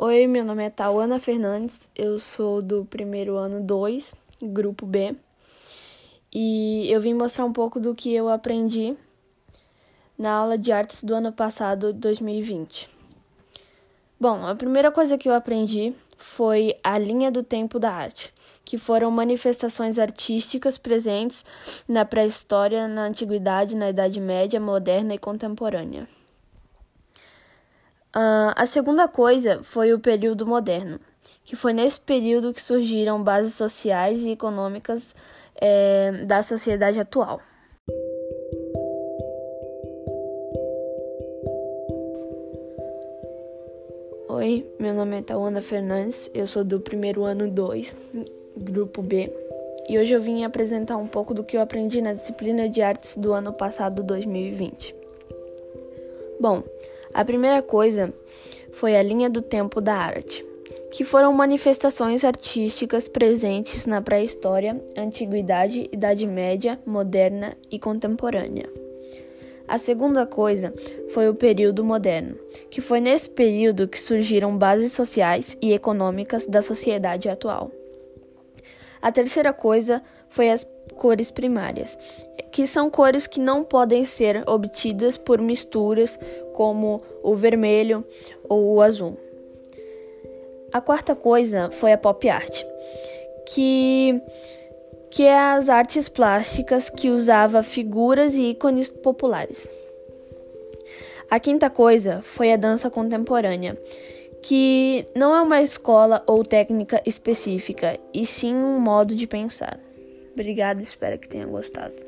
Oi, meu nome é Tauana Fernandes, eu sou do primeiro ano 2, grupo B, e eu vim mostrar um pouco do que eu aprendi na aula de artes do ano passado, 2020. Bom, a primeira coisa que eu aprendi foi a linha do tempo da arte, que foram manifestações artísticas presentes na pré-história, na antiguidade, na Idade Média, moderna e contemporânea. Uh, a segunda coisa foi o período moderno, que foi nesse período que surgiram bases sociais e econômicas é, da sociedade atual. Oi, meu nome é Tawana Fernandes, eu sou do primeiro ano 2, grupo B, e hoje eu vim apresentar um pouco do que eu aprendi na disciplina de artes do ano passado, 2020. Bom, a primeira coisa foi a linha do tempo da arte, que foram manifestações artísticas presentes na pré-história, antiguidade, Idade Média, moderna e contemporânea. A segunda coisa foi o período moderno, que foi nesse período que surgiram bases sociais e econômicas da sociedade atual. A terceira coisa foi as cores primárias, que são cores que não podem ser obtidas por misturas como o vermelho ou o azul. A quarta coisa foi a pop art, que que é as artes plásticas que usava figuras e ícones populares. A quinta coisa foi a dança contemporânea, que não é uma escola ou técnica específica, e sim um modo de pensar. Obrigado, espero que tenha gostado.